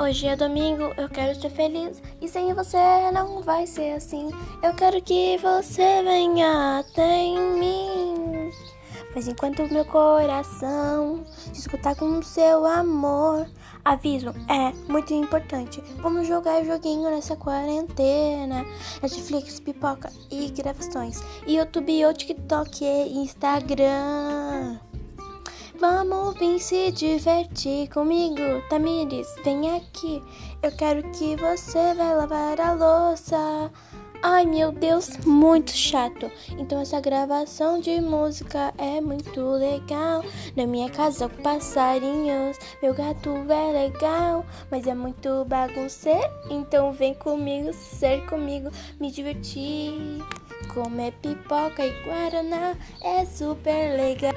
Hoje é domingo, eu quero ser feliz e sem você não vai ser assim. Eu quero que você venha até em mim. Mas enquanto meu coração se escutar com seu amor, aviso, é muito importante. Vamos jogar joguinho nessa quarentena. Netflix, pipoca e gravações. YouTube, ou TikTok e Instagram. Vamos vir se divertir comigo, Tamires, vem aqui. Eu quero que você vai lavar a louça. Ai meu Deus, muito chato. Então essa gravação de música é muito legal. Na minha casa com passarinhos, meu gato é legal, mas é muito bagunceiro. Então vem comigo, ser comigo, me divertir. Comer pipoca e guaraná é super legal.